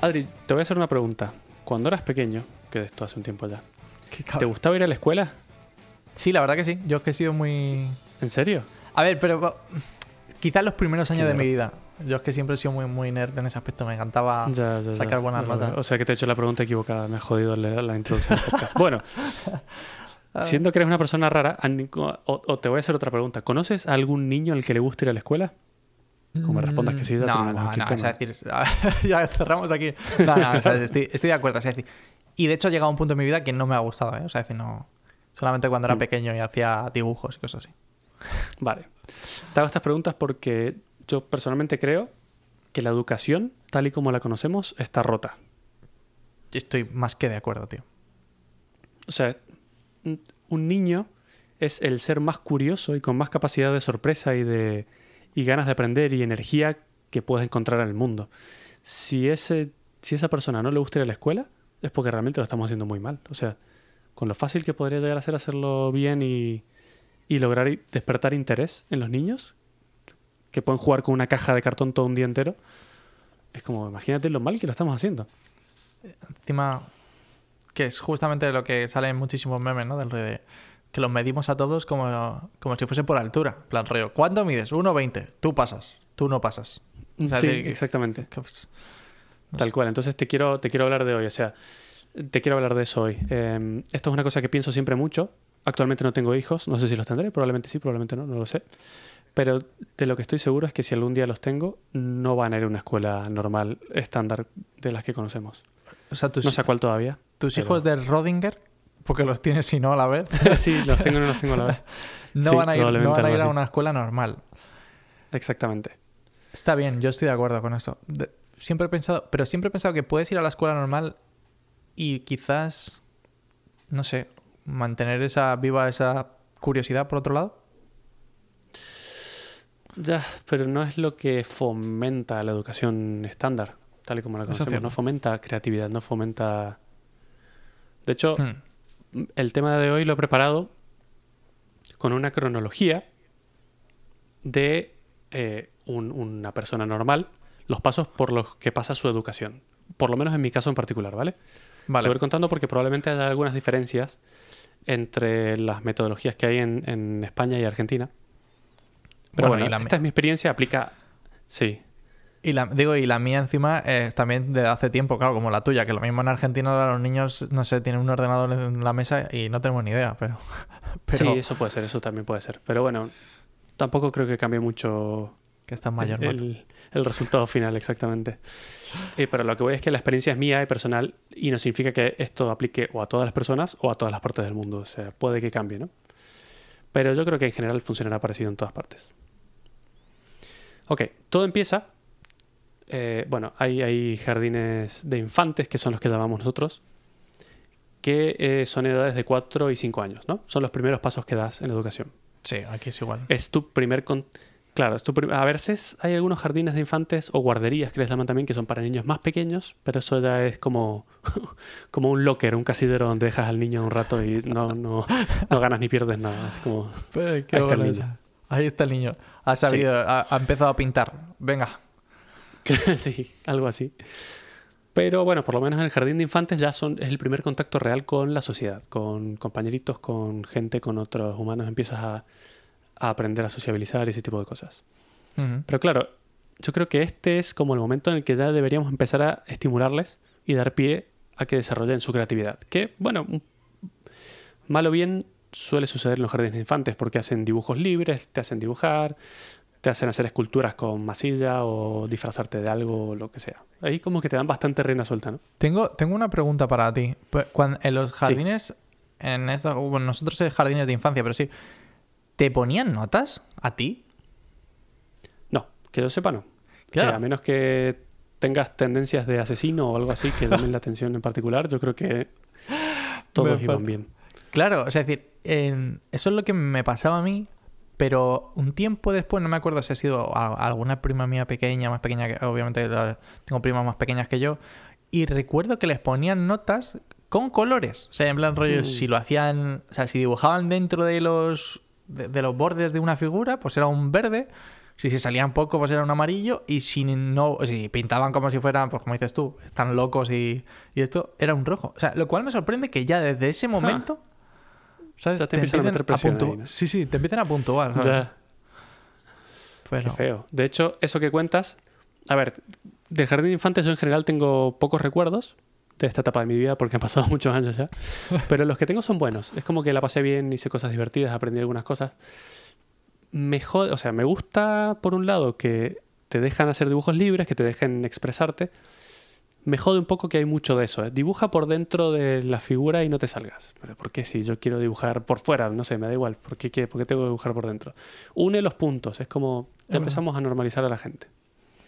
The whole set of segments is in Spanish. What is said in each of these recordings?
Adri, te voy a hacer una pregunta. Cuando eras pequeño, que esto hace un tiempo ya, ¿te gustaba ir a la escuela? Sí, la verdad que sí. Yo es que he sido muy. ¿En serio? A ver, pero quizás los primeros años de mi vida. Yo es que siempre he sido muy, muy nerd en ese aspecto. Me encantaba. Ya, sacar buenas Ya notas. O sea que te he hecho la pregunta equivocada. Me ha jodido la, la introducción al podcast. Bueno, siendo que eres una persona rara, o, o te voy a hacer otra pregunta. ¿Conoces a algún niño al que le gusta ir a la escuela? Como respondas que sí, ya no, no, no, tema. o sea, decir, ya cerramos aquí. No, no, o sea, estoy, estoy de acuerdo. o sea, decir, y de hecho ha llegado un punto en mi vida que no me ha gustado, ¿eh? O sea, decir, no. Solamente cuando era Mm. pequeño y hacía dibujos y cosas así. Vale. Te hago estas preguntas porque yo personalmente creo que la educación, tal y como la conocemos, está rota. Yo estoy más que de acuerdo, tío. O sea, un niño es el ser más curioso y con más capacidad de sorpresa y de y ganas de aprender y energía que puedes encontrar en el mundo. Si ese si esa persona no le gusta ir a la escuela, es porque realmente lo estamos haciendo muy mal. O sea, con lo fácil que podría llegar a ser hacerlo bien y, y lograr despertar interés en los niños, que pueden jugar con una caja de cartón todo un día entero, es como, imagínate lo mal que lo estamos haciendo. Encima, que es justamente lo que sale en muchísimos memes, ¿no? Del rollo de que los medimos a todos como, como si fuese por altura. Plan, rollo, ¿cuánto mides? 1,20. Tú pasas, tú no pasas. O sea, sí, exactamente. que, pues, Tal cual. Entonces te quiero, te quiero hablar de hoy. O sea, te quiero hablar de eso hoy. Eh, esto es una cosa que pienso siempre mucho. Actualmente no tengo hijos. No sé si los tendré. Probablemente sí, probablemente no. No lo sé. Pero de lo que estoy seguro es que si algún día los tengo, no van a ir a una escuela normal, estándar de las que conocemos. o sea, tus, No sé cuál todavía. tus pero- hijos de Rodinger, porque los tienes y no a la vez, sí, los tengo y no los tengo a la vez. no Sí, van a ir, no van a, ir a una escuela normal. Exactamente. Está bien, yo estoy de acuerdo con eso. De- siempre he pensado, pero siempre he pensado que puedes ir a la escuela normal y quizás, no sé, mantener esa viva esa curiosidad por otro lado. Ya, pero no es lo que fomenta la educación estándar, tal y como la conocemos. No fomenta creatividad, no fomenta... De hecho, Hmm. El tema de hoy lo he preparado con una cronología de eh, un- una persona normal, los pasos por los que pasa su educación. Por lo menos en mi caso en particular, ¿vale? Te Vale. voy a ir contando porque probablemente haya algunas diferencias entre las metodologías que hay en, en España y Argentina. Pero Bueno, bueno, y la esta es mi experiencia, aplica... Sí, Y la, digo, y la mía encima es también de hace tiempo, claro, como la tuya, que lo mismo en Argentina ahora los niños, no sé, tienen un ordenador en la mesa y no tenemos ni idea, pero... pero sí, eso puede ser, eso también puede ser. Pero bueno, tampoco creo que cambie mucho que está mayor. el, el resultado final, exactamente. Eh, pero lo que voy es que la experiencia es mía y personal y no significa que esto aplique o a todas las personas o a todas las partes del mundo. O sea, puede que cambie, ¿no? Pero yo creo que en general funcionará parecido en todas partes. Ok, todo empieza. Eh, bueno, hay, hay jardines de infantes, que son los que llamamos nosotros, que eh, son edades de 4 y 5 años, ¿no? Son los primeros pasos que das en educación. Sí, aquí es igual. Es tu primer... Con... Claro, es tu prim- a veces hay algunos jardines de infantes o guarderías que les llaman también que son para niños más pequeños, pero eso ya es como, como un locker, un casidero donde dejas al niño un rato y no, no, no ganas ni pierdes nada. Es como... Qué Ahí está el niño. Ahí está el niño. Ha sabido, ha, ha empezado a pintar. Venga. sí, algo así. Pero bueno, por lo menos en el jardín de infantes ya son, es el primer contacto real con la sociedad, con compañeritos, con gente, con otros humanos. Empiezas a, a aprender a sociabilizar y ese tipo de cosas. Pero claro, yo creo que este es como el momento en el que ya deberíamos empezar a estimularles y dar pie a que desarrollen su creatividad. Que, bueno, mal o bien suele suceder en los jardines de infantes porque hacen dibujos libres, te hacen dibujar, te hacen hacer esculturas con masilla o disfrazarte de algo o lo que sea. Ahí como que te dan bastante rienda suelta, ¿no? Tengo, tengo una pregunta para ti. Pues, cuan- en los jardines, en estos, bueno, nosotros es jardines de infancia, pero sí, ¿te ponían notas a ti? No, que yo sepa no. Claro. Eh, a menos que tengas tendencias de asesino o algo así que llamen la atención en particular, yo creo que todos iban bien. Claro, o sea, es decir, eso es lo que me pasaba a mí, pero un tiempo después, no me acuerdo si ha sido alguna prima mía pequeña, más pequeña que, obviamente tengo primas más pequeñas que yo, y recuerdo que les ponían notas con colores, o sea, en plan rollo, Mm. si lo hacían, o sea, si dibujaban dentro de los, de, de los bordes de una figura, pues era un verde, Si se salían poco, pues era un amarillo. Y si no, si pintaban como si fueran, pues como dices tú, están locos y, y esto, era un rojo. O sea, lo cual me sorprende que ya desde ese momento. ¿Sabes? Ya te empiezan a meter presión puntu- ahí, ¿no? Sí, sí, te empiezan a puntuar. ¿sabes? Ya. Pero- Qué feo. De hecho, eso que cuentas. A ver, del jardín de infantes yo en general tengo pocos recuerdos de esta etapa de mi vida porque han pasado muchos años ya. Pero los que tengo son buenos. Es como que la pasé bien, hice cosas divertidas, aprendí algunas cosas. Me jode- o sea, me gusta por un lado que te dejan hacer dibujos libres, que te dejen expresarte. Me jode un poco que hay mucho de eso. ¿eh? Dibuja por dentro de la figura y no te salgas. Pero ¿por qué si yo quiero dibujar por fuera? No sé, me da igual. ¿Por qué, qué- por qué tengo que dibujar por dentro? Une los puntos. Es como verdad. empezamos a normalizar a la gente.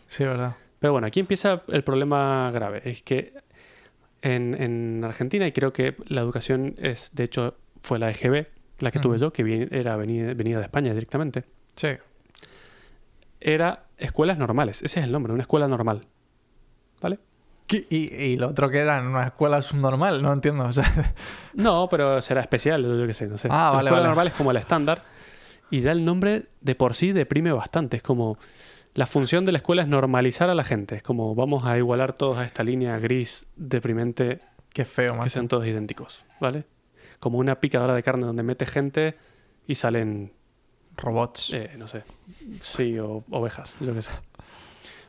Sí, verdad. Pero bueno, aquí empieza el problema grave. Es que en, en Argentina, y creo que la educación es, de hecho, fue la EGB, la que tuve Ujú. yo, que vi- era venida, venida de España directamente, Sí. era escuelas normales. Ese es el nombre, una escuela normal. ¿Vale? ¿Qué- Y, y lo otro que era en una escuela subnormal, no entiendo. O sea, No, pero será especial, yo qué sé, no sé. Ah, La vale, escuela vale. normal es como el estándar. Y ya el nombre de por sí deprime bastante. Es como. La función de la escuela es normalizar a la gente. Es como vamos a igualar todos a esta línea gris deprimente qué feo, que más. sean todos idénticos, ¿vale? Como una picadora de carne donde mete gente y salen, Robots. eh, no sé, sí, o ovejas, yo qué sé.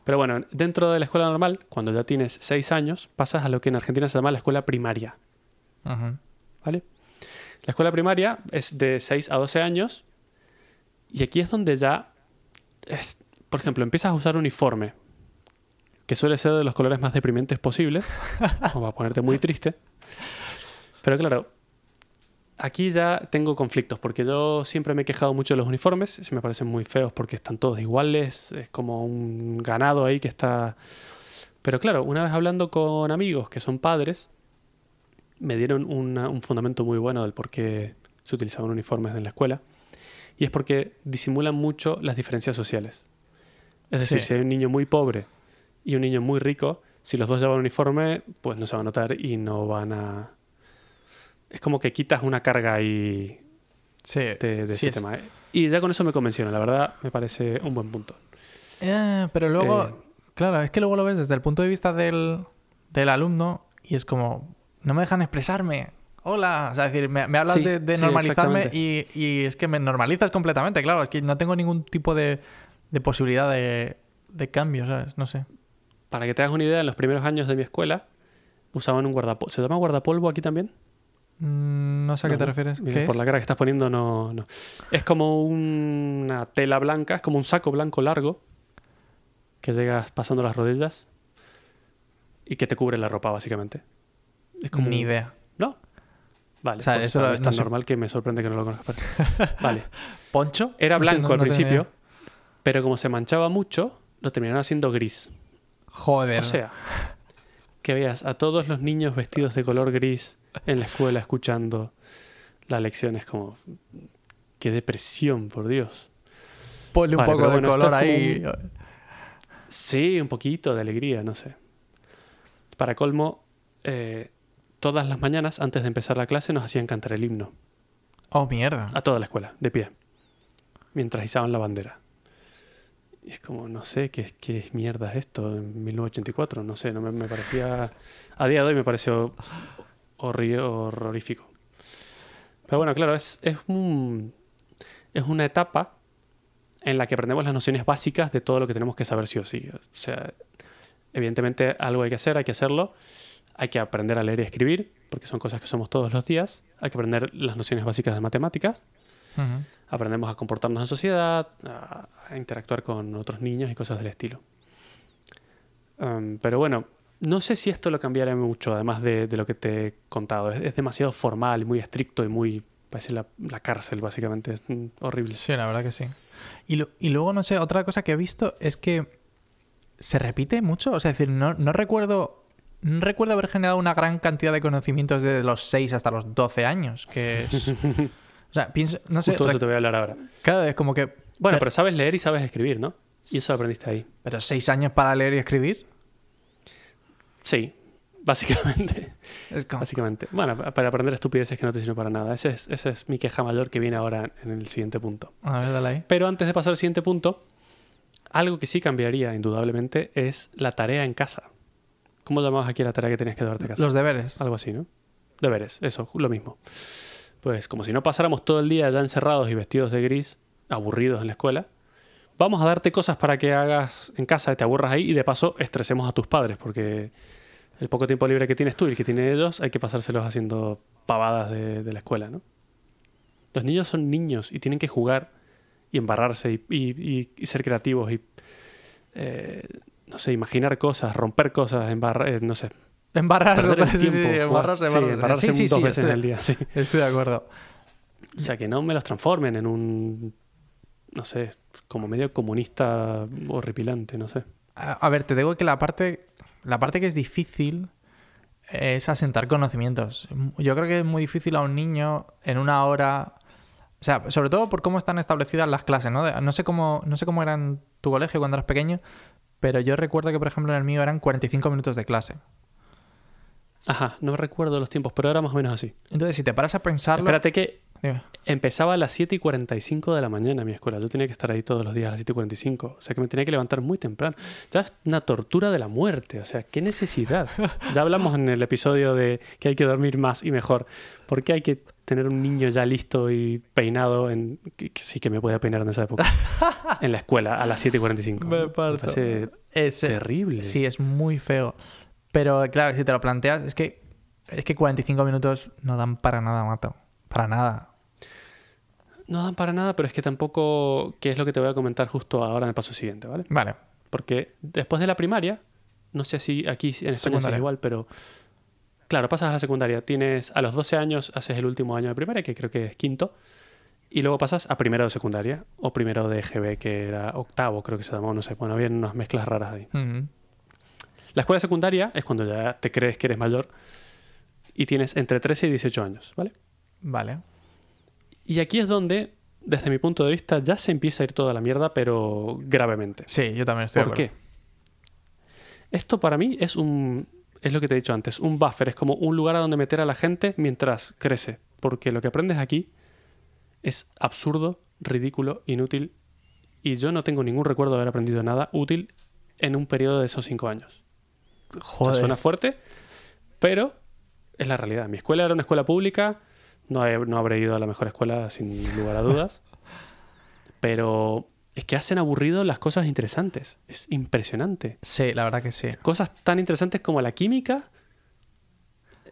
Pero bueno, dentro de la escuela normal, cuando ya tienes seis años, pasas a lo que en Argentina se llama la escuela primaria, Ujú. ¿vale? La escuela primaria es de 6 a 12 años y aquí es donde ya, es- por ejemplo, empiezas a usar uniforme, que suele ser de los colores más deprimentes posibles, como para ponerte muy triste. Pero claro, aquí ya tengo conflictos, porque yo siempre me he quejado mucho de los uniformes, se me parecen muy feos porque están todos iguales, es como un ganado ahí que está... Pero claro, una vez hablando con amigos que son padres, me dieron una- un fundamento muy bueno del por qué se utilizaban uniformes en la escuela. Y es porque disimulan mucho las diferencias sociales. Es decir, Sí. si hay un niño muy pobre y un niño muy rico, si los dos llevan uniforme, pues no se va a notar y no van a... Es como que quitas una carga ahí Sí, de, de sí ese es- tema. ¿eh? Y ya con eso me convencieron, la verdad me parece un buen punto. Eh, pero luego, Eh. claro, es que luego lo ves desde el punto de vista del, del alumno y es como, no me dejan expresarme. Hola, o sea, es decir, me, me hablas Sí, de, normalizarme y, y es que me normalizas completamente, claro, es que no tengo ningún tipo de, de posibilidad de, de cambio, ¿sabes? No sé. Para que te hagas una idea, en los primeros años de mi escuela usaban un guardapolvo. ¿Se llama guardapolvo aquí también? Mm, No sé a qué No, te refieres. Mira, ¿Qué por es? la cara que estás poniendo, no, no. Es como un- una tela blanca, es como un saco blanco largo que llegas pasando las rodillas y que te cubre la ropa, básicamente. Es como Ni un- idea. ¿No? Vale, O sea, pues eso es no tan sé. normal que me sorprende que no lo conozcas. Vale. ¿Poncho? Era blanco no- al principio, pero como se manchaba mucho, lo terminaron haciendo gris. Joder. O sea, que veas a todos los niños vestidos de color gris en la escuela escuchando la lección es como... Qué depresión, por Dios. Ponle un poco de bueno, color ahí. Sí, un poquito de alegría, no sé. Para colmo, eh, todas las mañanas antes de empezar la clase nos hacían cantar el himno. Oh, mierda. A toda la escuela, de pie. Mientras izaban la bandera. Es como, no sé, ¿qué, qué mierda es esto en 1984? No sé, no me, parecía... A día de hoy me pareció horrorífico. Pero bueno, claro, es, es, un, es una etapa en la que aprendemos las nociones básicas de todo lo que tenemos que saber sí o sí. O sea, evidentemente algo hay que hacer, hay que hacerlo. Hay que aprender a leer y escribir, porque son cosas que somos todos los días. Hay que aprender las nociones básicas de matemáticas. Ujú. Aprendemos a comportarnos en sociedad, a, a interactuar con otros niños y cosas del estilo. Um, pero bueno, no sé si esto lo cambiará mucho, además de, de lo que te he contado. Es, es demasiado formal, muy estricto y muy... Parece la, la cárcel, básicamente. Es horrible. Sí, la verdad que sí. Y, lo- y luego, no sé, otra cosa que he visto es que se repite mucho. O sea, es decir, no, no recuerdo. No recuerdo haber generado una gran cantidad de conocimientos desde los 6 hasta los 12 años. Que es. o sea, pienso. No sé. Justo eso te voy a hablar ahora. Cada vez como que. Bueno, pero, pero sabes leer y sabes escribir, ¿no? Y eso aprendiste ahí. pero 6 años para leer y escribir. Sí, básicamente. Es como. Básicamente. Bueno, para aprender estupideces que no te sirven para nada. Ese es, esa es mi queja mayor que viene ahora en el siguiente punto. A ver, dale ahí. Pero antes de pasar al siguiente punto, Algo que sí cambiaría, indudablemente, es la tarea en casa. ¿Cómo llamabas aquí la tarea que tenías que darte a casa? Los deberes. Algo así, ¿no? Deberes, eso, lo mismo. Pues como si no pasáramos todo el día ya encerrados y vestidos de gris, aburridos en la escuela, vamos a darte cosas para que hagas en casa, te aburras ahí y de paso estresemos a tus padres, porque el poco tiempo libre que tienes tú y el que tienen ellos hay que pasárselos haciendo pavadas de, la escuela, ¿no? Los niños son niños y tienen que jugar y embarrarse y ser creativos y, eh, no sé, imaginar cosas, romper cosas, embarrar, eh, no sé. Embarrarse, perder el sí, sí, tiempo, jugar. embarrarse, Sí, embarrarse. embarrarse Sí, sí, dos sí, veces estoy, en el día, sí. Estoy de acuerdo. O sea, que no me los transformen en un, no sé, como medio comunista horripilante, no sé. A, a ver, te digo que la parte, la parte que es difícil es asentar conocimientos. Yo creo que es muy difícil a un niño en una hora. O sea, sobre todo por cómo están establecidas las clases, ¿no? De- No sé cómo, no sé cómo era en tu colegio cuando eras pequeño, pero yo recuerdo que, por ejemplo, en el mío eran 45 minutos de clase. Ajá, no recuerdo los tiempos, pero era más o menos así. Entonces, si te paras a pensarlo. Espérate que Dime. empezaba a las 7 y 45 de la mañana mi escuela. Yo tenía que estar ahí todos los días a las 7 y 45. O sea que me tenía que levantar muy temprano. Ya es una tortura de la muerte. O sea, qué necesidad. Ya hablamos en el episodio de que hay que dormir más y mejor. ¿Por qué hay que tener un niño ya listo y peinado? En... Que, que sí que me podía peinar en esa época. en la escuela a las 7 y 45. Me parto. parece Es, terrible. Sí, es muy feo. Pero claro, si te lo planteas, es que, es que 45 minutos no dan para nada, mato. Para nada. No dan para nada, pero es que tampoco, que es lo que te voy a comentar justo ahora en el paso siguiente, ¿vale? Vale. Porque después de la primaria, no sé si aquí en España es igual, pero claro, pasas a la secundaria. Tienes a los 12 años, haces el último año de primaria, que creo que es quinto, y luego pasas a primero de secundaria, o primero de EGB, que era octavo, creo que se llamó, no sé, bueno, había unas mezclas raras ahí. La escuela secundaria es cuando ya te crees que eres mayor y tienes entre 13 y 18 años, ¿vale? Vale. Y aquí es donde, desde mi punto de vista, ya se empieza a ir toda la mierda, pero gravemente. Sí, yo también estoy ¿Por de qué? Esto para mí es un. Es lo que te he dicho antes, un buffer, es como un lugar a donde meter a la gente mientras crece. Porque lo que aprendes aquí es absurdo, ridículo, inútil. Y yo no tengo ningún recuerdo de haber aprendido nada útil en un periodo de esos cinco años. Joder. suena fuerte, pero es la realidad. Mi escuela era una escuela pública, no, he- no habré ido a la mejor escuela sin lugar a dudas, pero es que hacen aburrido las cosas interesantes. Es impresionante. Sí, la verdad que sí. Cosas tan interesantes como la química.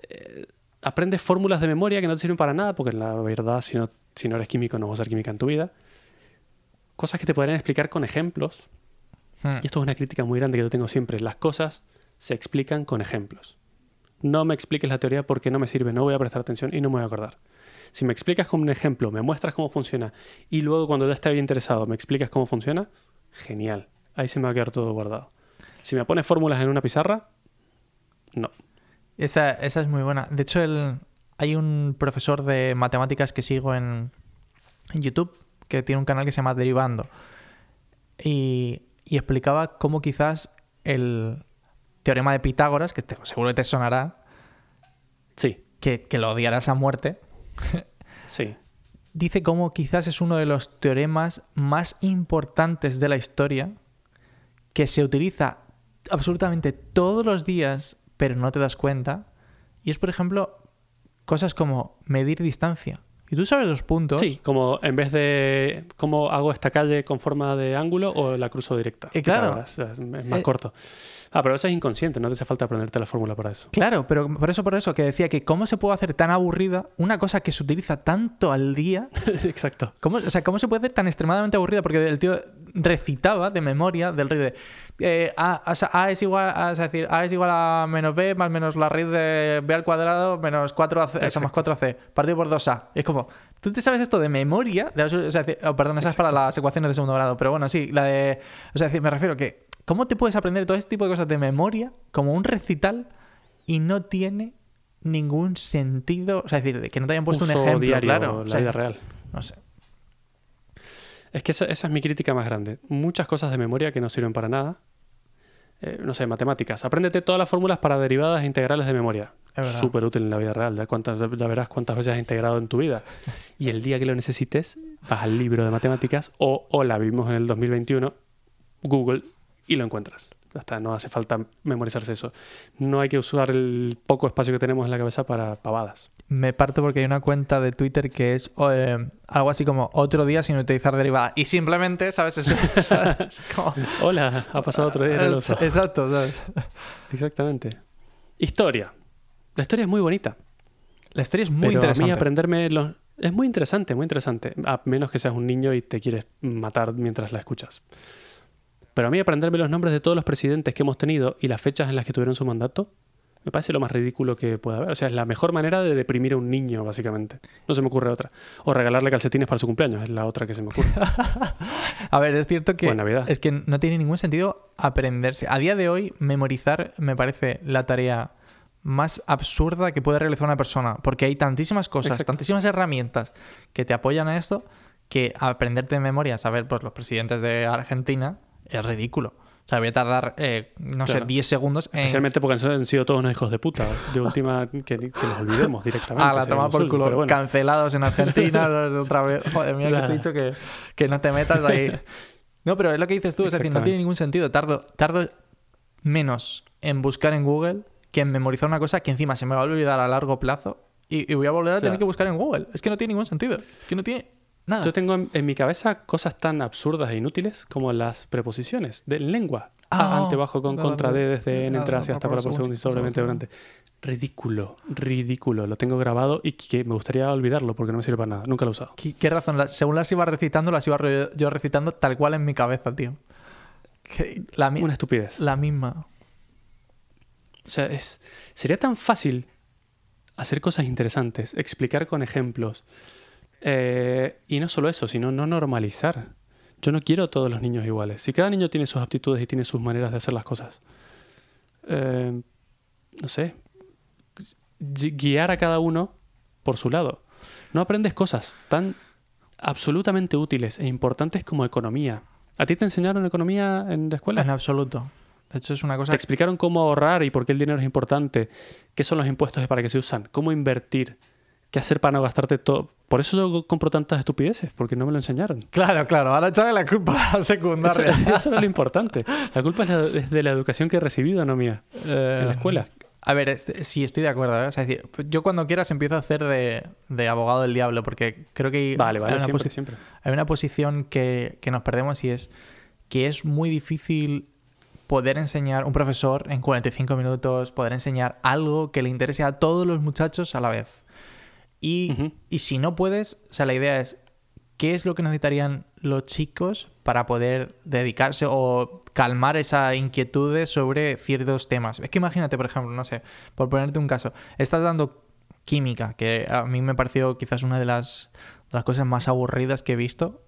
eh, aprendes fórmulas de memoria que no te sirven para nada, porque la verdad, si no, si no eres químico, no vas a ser química en tu vida. Cosas que te podrían explicar con ejemplos. Hmm. Y esto es una crítica muy grande que yo tengo siempre. Las cosas se explican con ejemplos. No me expliques la teoría porque no me sirve, no voy a prestar atención y no me voy a acordar. Si me explicas con un ejemplo, me muestras cómo funciona y luego cuando ya esté bien interesado me explicas cómo funciona, genial. Ahí se me va a quedar todo guardado. Si me pones fórmulas en una pizarra, no. Esa, esa es muy buena. De hecho, el, hay un profesor de matemáticas que sigo en, en YouTube que tiene un canal que se llama Derivando. Y, y explicaba cómo quizás el teorema de Pitágoras, que te- seguro que te sonará, Sí, que, que lo odiarás a muerte, sí. dice cómo quizás es uno de los teoremas más importantes de la historia que se utiliza absolutamente todos los días, pero no te das cuenta. Y es, por ejemplo, cosas como medir distancia. Y tú sabes los puntos. Sí, como en vez de cómo hago esta calle con forma de ángulo o la cruzo directa. Eh, claro. Es más Eh, corto. Ah, pero eso es inconsciente, no te hace falta aprenderte la fórmula para eso. Claro, pero por eso, por eso, que decía que cómo se puede hacer tan aburrida una cosa que se utiliza tanto al día. Exacto. ¿Cómo, o sea, ¿cómo se puede hacer tan extremadamente aburrida? Porque el tío recitaba de memoria del rey de eh, a, es igual a, es decir, a es igual a menos b más menos la raíz de b al cuadrado menos 4ac, eso más 4ac, partido por 2a. Y es como, tú te sabes esto de memoria, de- o sea, oh, perdón, esa es para las ecuaciones de segundo grado, pero bueno, sí, la de, o sea, decir, me refiero que, ¿cómo te puedes aprender todo este tipo de cosas de memoria como un recital y no tiene ningún sentido? O sea, es decir, de que no te hayan puesto un ejemplo, diario, claro. la o sea, vida real. No sé. Es que esa, esa es mi crítica más grande. Muchas cosas de memoria que no sirven para nada. Eh, no sé, matemáticas. Apréndete todas las fórmulas para derivadas e integrales de memoria. Súper útil en la vida real. Ya, cuántas, ya verás cuántas veces has integrado en tu vida. Y el día que lo necesites, vas al libro de matemáticas o, o la vimos en el 2021, Google y lo encuentras. Hasta no hace falta memorizarse eso. No hay que usar el poco espacio que tenemos en la cabeza para pavadas. Me parto porque hay una cuenta de Twitter que es eh, algo así como otro día sin utilizar derivada. Y simplemente, ¿sabes? Eso, ¿sabes? Como- Hola, ha pasado otro día en el oso. Exacto, ¿sabes? Exactamente. Historia. La historia es muy bonita. La historia es muy pero a interesante. mí aprenderme los... Es muy interesante, muy interesante. A menos que seas un niño y te quieres matar mientras la escuchas. Pero a mí aprenderme los nombres de todos los presidentes que hemos tenido y las fechas en las que tuvieron su mandato, me parece lo más ridículo que puede haber. O sea, es la mejor manera de deprimir a un niño, básicamente. No se me ocurre otra. O regalarle calcetines para su cumpleaños, es la otra que se me ocurre. A ver, es cierto que es que no tiene ningún sentido aprenderse. A día de hoy, memorizar me parece la tarea más absurda que puede realizar una persona, porque hay tantísimas cosas, Exacto. tantísimas herramientas que te apoyan a esto, que aprenderte de memoria, saber pues, los presidentes de Argentina, es ridículo. O sea, voy a tardar, eh, no sé, Claro. 10 segundos en... Especialmente porque han sido todos unos hijos de puta. De última, que, que los olvidemos directamente. Ah, la toma por culo. bueno. Cancelados en Argentina. otra vez. Joder, mira que te he dicho que, que no te metas ahí. No, pero es lo que dices tú. Es decir, no tiene ningún sentido. Tardo, tardo menos en buscar en Google que en memorizar una cosa que encima se me va a olvidar a largo plazo y, y voy a volver a O sea, tener que buscar en Google. Es que no tiene ningún sentido. Es que no tiene nada. Yo tengo en, en mi cabeza cosas tan absurdas e inútiles como las preposiciones de lengua. Ah, ante, bajo, con, contra, de, desde, en, entre, hacia, hasta, para, por segundo, y sobremente, durante. Ridículo, ridículo. Lo tengo grabado y que me gustaría olvidarlo porque no me sirve para nada. Nunca lo he usado. ¿Qué, qué razón? La- según las iba recitando, las iba re- yo recitando tal cual en mi cabeza, tío. Que- la, Una estupidez. la misma. O sea, es, sería tan fácil hacer cosas interesantes, explicar con ejemplos. Eh, y no solo eso, sino no normalizar. Yo no quiero todos los niños iguales. Si cada niño tiene sus aptitudes y tiene sus maneras de hacer las cosas, eh, no sé, gui- guiar a cada uno por su lado. No aprendes cosas tan absolutamente útiles e importantes como economía. ¿A ti te enseñaron economía en la escuela? En absoluto. De hecho, es una cosa Te explicaron cómo ahorrar y por qué el dinero es importante, qué son los impuestos y para qué se usan, cómo invertir, qué hacer para no gastarte todo. Por eso yo compro tantas estupideces, porque no me lo enseñaron. Claro, claro. Ahora echarle la culpa a la Eso, secundaria. eso era lo importante. La culpa es, la- es de la educación que he recibido, no mía, en la escuela. A ver, este- sí, estoy de acuerdo. ¿eh? O sea, es decir, yo cuando quieras empiezo a hacer de, de abogado del diablo, porque creo que hay, Vale, hay vale, una, siempre, posi- siempre. hay una posición que, que nos perdemos y es que es muy difícil poder enseñar, un profesor en 45 minutos, poder enseñar algo que le interese a todos los muchachos a la vez. Y, Ujú. y si no puedes, o sea, la idea es, ¿qué es lo que necesitarían los chicos para poder dedicarse o calmar esa inquietud sobre ciertos temas? Es que imagínate, por ejemplo, no sé, por ponerte un caso, estás dando química, que a mí me pareció quizás una de las, de las cosas más aburridas que he visto.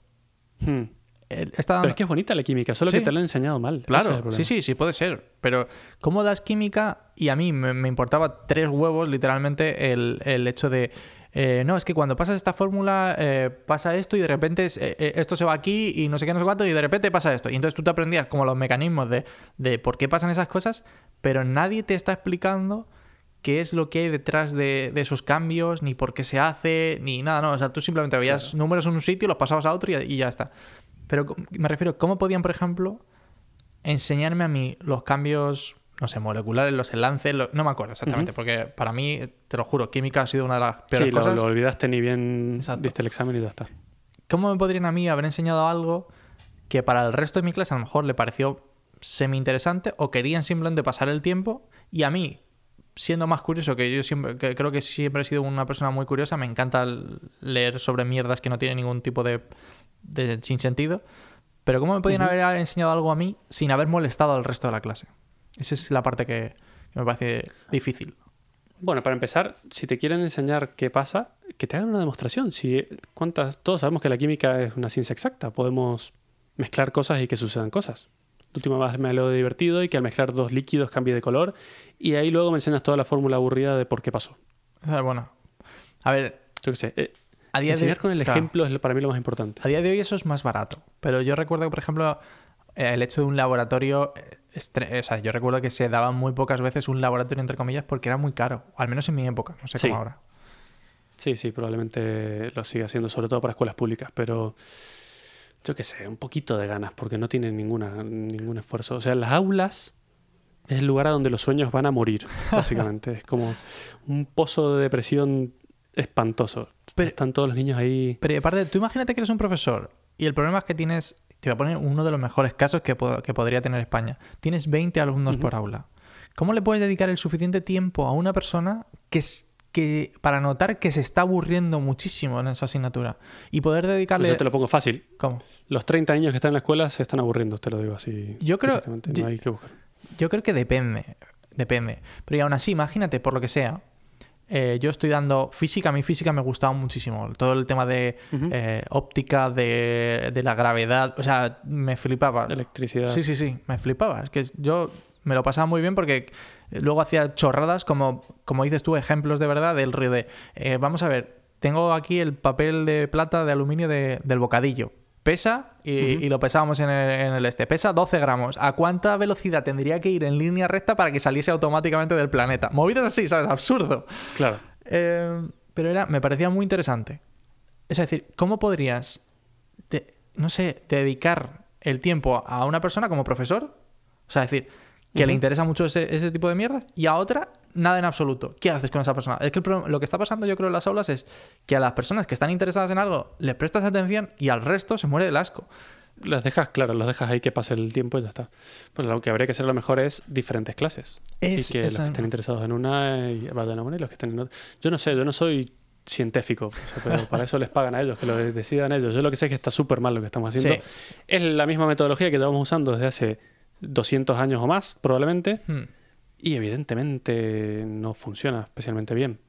Hmm. Está dando... Pero es que es bonita la química, solo Sí. que te la han enseñado mal. Es Claro, problema. sí, sí, sí puede ser. Pero ¿cómo das química? Y a mí me, me importaba tres huevos, literalmente, el, el hecho de... eh, no, es que cuando pasas esta fórmula eh, pasa esto y de repente es- eh, esto se va aquí y no sé qué, no sé cuánto y de repente pasa esto. Y entonces tú te aprendías como los mecanismos de, de por qué pasan esas cosas, pero nadie te está explicando qué es lo que hay detrás de, de esos cambios, ni por qué se hace, ni nada, no. O sea, tú simplemente veías números en un sitio, los pasabas a otro y, y ya está. Pero me refiero, ¿cómo podían, por ejemplo, enseñarme a mí los cambios, no sé, moleculares, los enlaces, lo- no me acuerdo exactamente, porque para mí, te lo juro, química ha sido una de las peores Sí, lo, cosas. lo olvidaste ni bien Exacto. diste el examen y ya está. ¿Cómo me podrían a mí haber enseñado algo que para el resto de mi clase a lo mejor le pareció semi interesante o querían simplemente pasar el tiempo y a mí siendo más curioso que yo siempre que creo que siempre he sido una persona muy curiosa me encanta leer sobre mierdas que no tienen ningún tipo de, de sin sentido pero cómo me podían haber enseñado algo a mí sin haber molestado al resto de la clase esa es la parte que, que me parece difícil Bueno, para empezar, si te quieren enseñar qué pasa, que te hagan una demostración. Si, ¿cuántas, todos sabemos que la química es una ciencia exacta. Podemos mezclar cosas y que sucedan cosas. La última vez me lo he divertido y que al mezclar dos líquidos cambie de color. Y ahí luego me enseñas toda la fórmula aburrida de por qué pasó. o sea, bueno a ver Yo qué sé. eh, a día enseñar de con el claro. ejemplo es lo- para mí lo más importante. A día de hoy eso es más barato. Pero yo recuerdo que, por ejemplo, el hecho de un laboratorio. eh, O sea, yo recuerdo que se daba muy pocas veces un laboratorio, entre comillas, porque era muy caro. Al menos en mi época, no sé Sí. cómo ahora. Sí, sí, probablemente lo siga haciendo, sobre todo para escuelas públicas. Pero yo qué sé, un poquito de ganas, porque no tienen ninguna, ningún esfuerzo. O sea, las aulas es el lugar a donde los sueños van a morir, básicamente. es como un pozo de depresión espantoso. Pero- Están todos los niños ahí. Pero aparte, tú imagínate que eres un profesor y el problema es que tienes, te voy a poner uno de los mejores casos que, po- que podría tener España. Tienes 20 alumnos por aula. ¿Cómo le puedes dedicar el suficiente tiempo a una persona que, para notar que se está aburriendo muchísimo en esa asignatura y poder dedicarle... Yo te lo pongo fácil. ¿Cómo? Los 30 niños que están en la escuela se están aburriendo, te lo digo así. Yo creo- yo- No hay que buscar. Yo creo que depende, depende. Pero y aún así, imagínate, por lo que sea, eh, yo estoy dando física, a mí física me gustaba muchísimo. Todo el tema de eh, óptica, de, de la gravedad, o sea, me flipaba. Electricidad. Sí, sí, sí, me flipaba. Es que yo me lo pasaba muy bien porque luego hacía chorradas, como, como dices tú, ejemplos de verdad del río de, eh, vamos a ver, tengo aquí el papel de plata de aluminio de- del bocadillo. Pesa y, y lo pesábamos en el, en el este. Pesa 12 gramos. ¿A cuánta velocidad tendría que ir en línea recta para que saliese automáticamente del planeta? Movidas así, ¿sabes? Absurdo. Claro. Eh, pero era, me parecía muy interesante. Es decir, ¿cómo podrías, de- no sé, dedicar el tiempo a una persona como profesor? O sea, decir, que le interesa mucho ese, ese tipo de mierdas y a otra, nada en absoluto. ¿Qué haces con esa persona? Es que el pro- lo que está pasando, yo creo, en las aulas es que a las personas que están interesadas en algo les prestas atención y al resto se muere del asco. Los dejas, claro, los dejas ahí que pase el tiempo y ya está. Pues lo que habría que hacer lo mejor es diferentes clases. Es- y que los que estén interesados en una y vayan a una y los que estén en otra. Yo no sé, yo no soy científico, o sea, pero para eso les pagan a ellos, que lo de- decidan ellos. Yo lo que sé es que está súper mal lo que estamos haciendo. Sí. Es la misma metodología que llevamos usando desde hace 200 años o más, probablemente, Hmm. y evidentemente no funciona especialmente bien.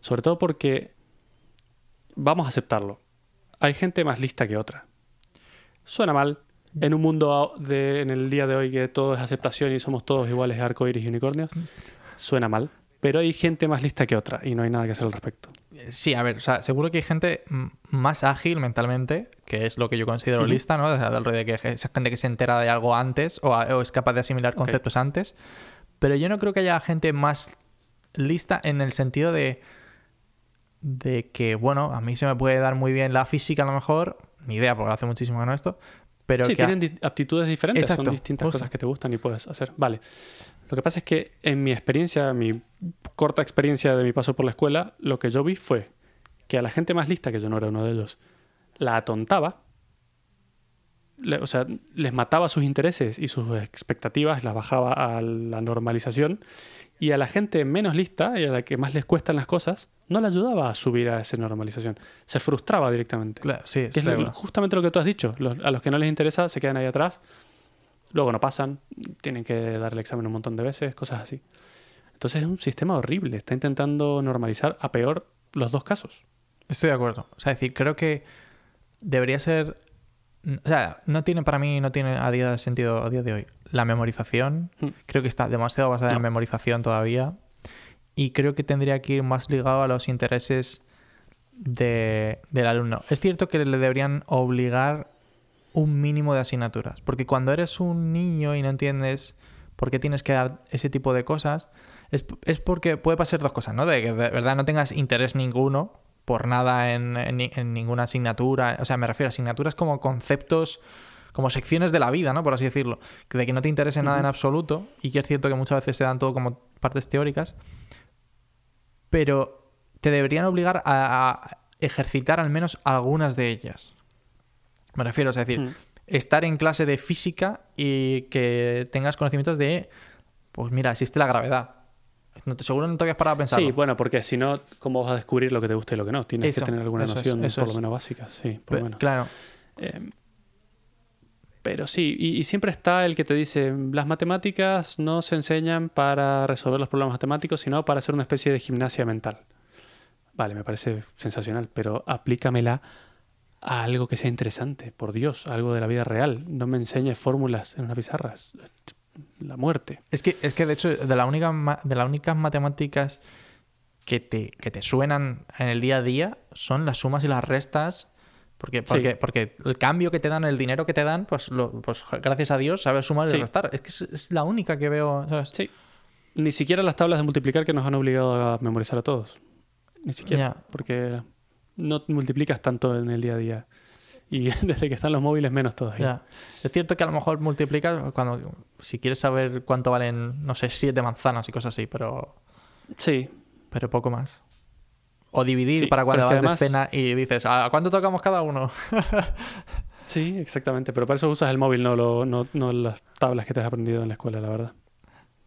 Sobre todo porque vamos a aceptarlo. Hay gente más lista que otra. Suena mal. En un mundo de, en el día de hoy que todo es aceptación y somos todos iguales arcoíris y unicornios, suena mal. Pero hay gente más lista que otra y no hay nada que hacer al respecto. Sí, a ver, o sea, seguro que hay gente más ágil mentalmente, que es lo que yo considero Ujú. lista, ¿no? O sea, del rollo de que esa gente que se entera de algo antes o, a- o es capaz de asimilar Ok. conceptos antes. Pero yo no creo que haya gente más lista en el sentido de, de que, bueno, a mí se me puede dar muy bien la física a lo mejor, ni idea, porque hace muchísimo que no esto, pero sí, que tienen aptitudes diferentes, Exacto, son distintas justo. cosas que te gustan y puedes hacer. Vale. Lo que pasa es que en mi experiencia, mi corta experiencia de mi paso por la escuela, lo que yo vi fue que a la gente más lista, que yo no era uno de ellos, la atontaba, le- o sea, les mataba sus intereses y sus expectativas, las bajaba a la normalización, y a la gente menos lista y a la que más les cuestan las cosas, no la ayudaba a subir a esa normalización. Se frustraba directamente. Claro, sí, Que es lo- justamente lo que tú has dicho. Los- a los que no les interesa se quedan ahí atrás, luego no pasan, tienen que dar el examen un montón de veces, cosas así. Entonces es un sistema horrible. Está intentando normalizar a peor los dos casos. Estoy de acuerdo. O sea, es decir, creo que debería ser. O sea, no tiene para mí, no tiene a día de sentido a día de hoy. La memorización, Hmm. creo que está demasiado basada en No. memorización todavía. Y creo que tendría que ir más ligado a los intereses de- del alumno. Es cierto que le deberían obligar un mínimo de asignaturas. Porque cuando eres un niño y no entiendes por qué tienes que dar ese tipo de cosas, es, es porque puede pasar dos cosas, ¿no? De que de verdad no tengas interés ninguno por nada en, en ni- en ninguna asignatura. O sea, me refiero a asignaturas como conceptos, como secciones de la vida, ¿no? Por así decirlo. De que no te interese nada en absoluto y que es cierto que muchas veces se dan todo como partes teóricas. Pero te deberían obligar a, a ejercitar al menos algunas de ellas. Me refiero, es decir, Mm. estar en clase de física y que tengas conocimientos de, pues mira, existe la gravedad. No te, seguro no te habías parado a pensar. Sí, bueno, porque si no, ¿cómo vas a descubrir lo que te gusta y lo que no? Tienes Eso, que tener alguna es, noción, por lo menos básica. Sí, por lo menos. Claro, Eh, pero sí, y, y siempre está el que te dice, las matemáticas no se enseñan para resolver los problemas matemáticos, sino para hacer una especie de gimnasia mental. Vale, me parece sensacional, pero aplícamela a algo que sea interesante, por Dios, algo de la vida real. No me enseñes fórmulas en una pizarra. La muerte. Es que, es que de hecho, de, la única, de las únicas matemáticas que te, que te suenan en el día a día son las sumas y las restas. Porque, porque, Sí. porque el cambio que te dan, el dinero que te dan, pues, lo- pues gracias a Dios sabes sumar y Sí. restar. Es que es, es la única que veo. ¿sabes? Sí. Ni siquiera las tablas de multiplicar que nos han obligado a memorizar a todos. Ni siquiera. Ya. Porque no multiplicas tanto en el día a día. Y desde que están los móviles, menos todavía. Ya. Es cierto que a lo mejor multiplicas cuando si quieres saber cuánto valen, no sé, siete manzanas y cosas así, pero. Sí. Pero poco más. O dividir Sí, para cuando vas que de cena y dices, ¿a cuánto tocamos cada uno? Sí, exactamente. Pero para eso usas el móvil, no, lo, no, no las tablas que te has aprendido en la escuela, la verdad.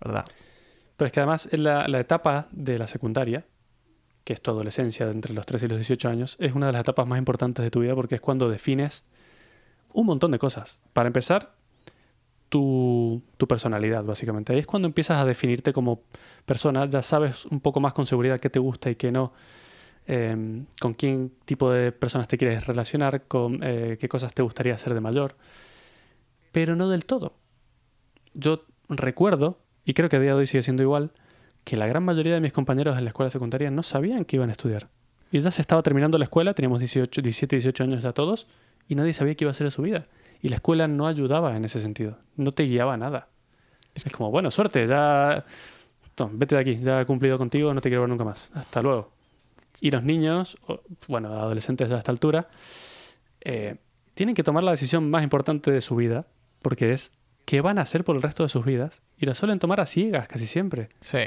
¿Verdad? Pero es que además en la, la etapa de la secundaria, que es tu adolescencia de entre los 13 y los 18 años, es una de las etapas más importantes de tu vida porque es cuando defines un montón de cosas. Para empezar, tu, tu personalidad, básicamente. Ahí es cuando empiezas a definirte como persona, ya sabes un poco más con seguridad qué te gusta y qué no, eh, con quién tipo de personas te quieres relacionar, con eh, qué cosas te gustaría hacer de mayor, pero no del todo. Yo recuerdo, y creo que a día de hoy sigue siendo igual, que la gran mayoría de mis compañeros en la escuela secundaria no sabían que iban a estudiar. Y ya se estaba terminando la escuela, teníamos 18, 17, 18 años ya todos, y nadie sabía qué iba a hacer de su vida. Y la escuela no ayudaba en ese sentido, no te guiaba a nada. Es como, bueno, suerte, ya... Tom, vete de aquí, ya he cumplido contigo, no te quiero ver nunca más. Hasta luego. Y los niños, bueno, adolescentes a esta altura, eh, tienen que tomar la decisión más importante de su vida, porque es qué van a hacer por el resto de sus vidas, y la suelen tomar a ciegas casi siempre Sí.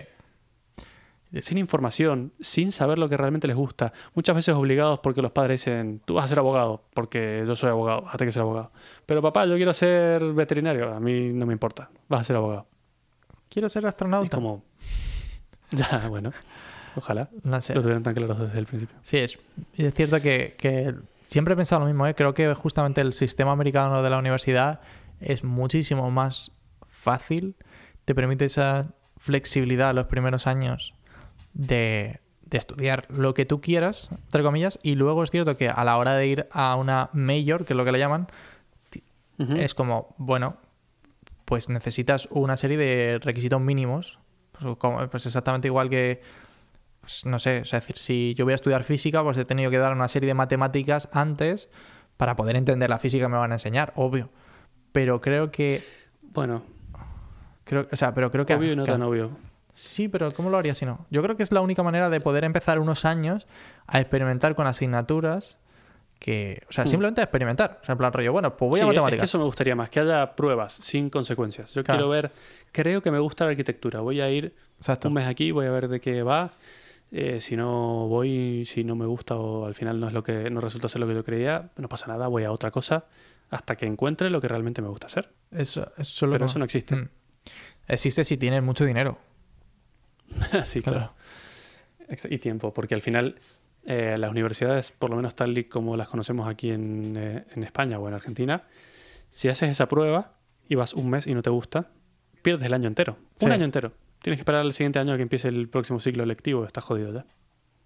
Sin información, sin saber lo que realmente les gusta, muchas veces obligados porque los padres dicen, tú vas a ser abogado, porque yo soy abogado, hasta que ser abogado. Pero papá, yo quiero ser veterinario, a mí no me importa, vas a ser abogado. Quiero ser Es astronauta. como... Ya, bueno, ojalá No sé. lo tuvieran tan claros desde el principio. Sí, es, es cierto que, que siempre he pensado lo mismo. ¿eh? Creo que justamente el sistema americano de la universidad es muchísimo más fácil. Te permite esa flexibilidad los primeros años de, de estudiar lo que tú quieras, entre comillas. Y luego es cierto que a la hora de ir a una major, que es lo que le llaman, es como, bueno, pues necesitas una serie de requisitos mínimos. Pues, como- pues exactamente igual que, pues, no sé, o sea, es decir, si yo voy a estudiar física, pues he tenido que dar una serie de matemáticas antes para poder entender la física que me van a enseñar, obvio. Pero creo que, Bueno, creo, o sea, pero creo que... obvio y no tan obvio. Sí, pero ¿cómo lo haría si no? Yo creo que es la única manera de poder empezar unos años a experimentar con asignaturas que, o sea, Hmm. simplemente a experimentar. O sea, en plan rollo, bueno, pues voy a Sí, es que matemáticas. eso me gustaría más, que haya pruebas sin consecuencias. Yo Claro. quiero ver, creo que me gusta la arquitectura, voy a ir Exacto. un mes aquí, voy a ver de qué va. Eh, si no voy, si no me gusta o al final no es lo que no resulta ser lo que yo creía, no pasa nada, voy a otra cosa hasta que encuentre lo que realmente me gusta hacer. Eso, eso Pero eso no existe. Mm. Existe si tienes mucho dinero. sí, claro. Ex- Y tiempo, porque al final eh, las universidades, por lo menos tal y como las conocemos aquí en, eh, en España o en Argentina, si haces esa prueba y vas un mes y no te gusta, pierdes el año entero. Sí. Un año entero. Tienes que esperar al siguiente año a que empiece el próximo ciclo lectivo, estás jodido ya.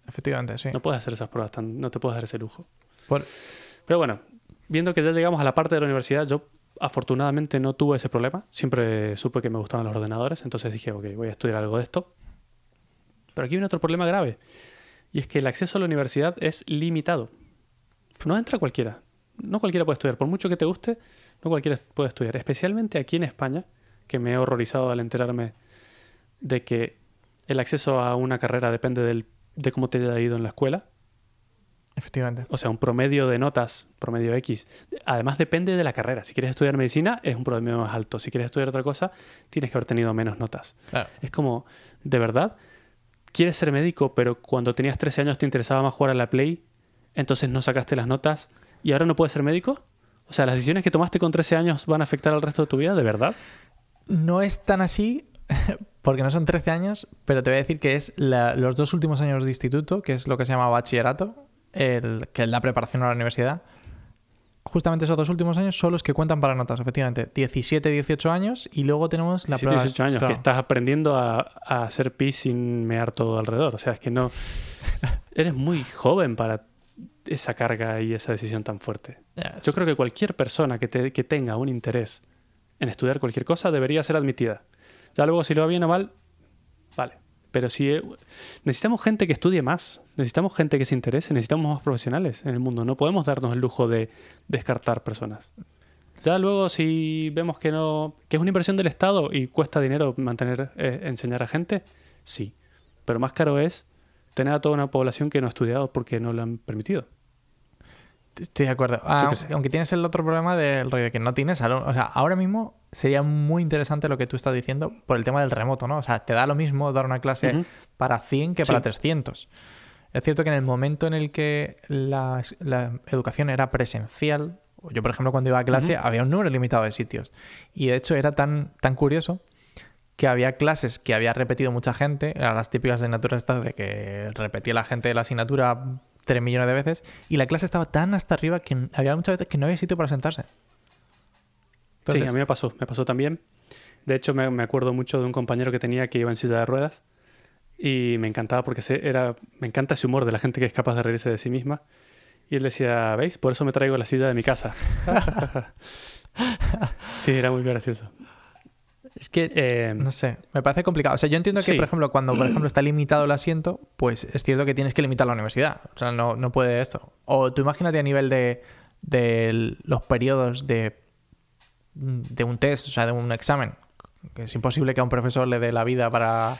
Efectivamente, sí. No puedes hacer esas pruebas, tan, no te puedes dar ese lujo. Por- Pero bueno, viendo que ya llegamos a la parte de la universidad, yo afortunadamente no tuve ese problema. Siempre supe que me gustaban los ordenadores, entonces dije, ok, voy a estudiar algo de esto. Pero aquí viene otro problema grave. Y es que el acceso a la universidad es limitado. No entra cualquiera. No cualquiera puede estudiar. Por mucho que te guste, no cualquiera puede estudiar. Especialmente aquí en España, que me he horrorizado al enterarme de que el acceso a una carrera depende del- de cómo te haya ido en la escuela. Efectivamente. O sea, un promedio de notas, promedio X. Además, depende de la carrera. Si quieres estudiar medicina, es un promedio más alto. Si quieres estudiar otra cosa, tienes que haber tenido menos notas. Claro. Es como, de verdad, quieres ser médico, pero cuando tenías 13 años te interesaba más jugar a la Play, entonces no sacaste las notas y ahora no puedes ser médico. O sea, las decisiones que tomaste con 13 años van a afectar al resto de tu vida, ¿de verdad? No es tan así, porque no son 13 años, pero te voy a decir que es los dos últimos años de instituto, que es lo que se llama bachillerato, el, que es la preparación a la universidad. Justamente esos dos últimos años son los que cuentan para notas, efectivamente. 17, 18 años y luego tenemos la 17, prueba. 18 años, claro. que estás aprendiendo a, a hacer pis sin mear todo alrededor. O sea, es que no... Eres muy joven para esa carga y esa decisión tan fuerte. Yo creo que cualquier persona que, te- que tenga un interés en estudiar cualquier cosa debería ser admitida. Ya luego si lo va bien o mal, vale. Pero si eh, necesitamos gente que estudie más, necesitamos gente que se interese, necesitamos más profesionales en el mundo. No podemos darnos el lujo de descartar personas. Ya luego si vemos que no, que es una inversión del Estado y cuesta dinero mantener, eh, enseñar a gente, sí. Pero más caro es tener a toda una población que no ha estudiado porque no lo han permitido. Estoy de acuerdo. Ah, aunque tienes el otro problema del rollo de que no tienes O sea, ahora mismo sería muy interesante lo que tú estás diciendo por el tema del remoto, ¿no? O sea, te da lo mismo dar una clase para 100 que para 300. Es cierto que en el momento en el que la, educación era presencial, yo por ejemplo cuando iba a clase había un número limitado de sitios. Y de hecho era tan, tan curioso que había clases que había repetido mucha gente, eran las típicas asignaturas estas de que repetía la gente de la asignatura tres millones de veces, y la clase estaba tan hasta arriba que había muchas veces que no había sitio para sentarse. sí, a mí me pasó, me pasó también. De hecho, me, me, acuerdo mucho de un compañero que tenía que iba en silla de ruedas y me encantaba porque se, era, me encanta ese humor de la gente que es capaz de reírse de sí misma. Y él decía, ¿veis? Por eso me traigo la silla de mi casa. sí, era muy gracioso. Es que, eh, no sé, me parece complicado. O sea, yo entiendo que, por ejemplo, cuando, por ejemplo, está limitado el asiento, pues es cierto que tienes que limitar la universidad. O sea, no, no puede esto. O tú imagínate a nivel de, de los periodos de, de un test, o sea, de un examen. Que es imposible que a un profesor le dé la vida para,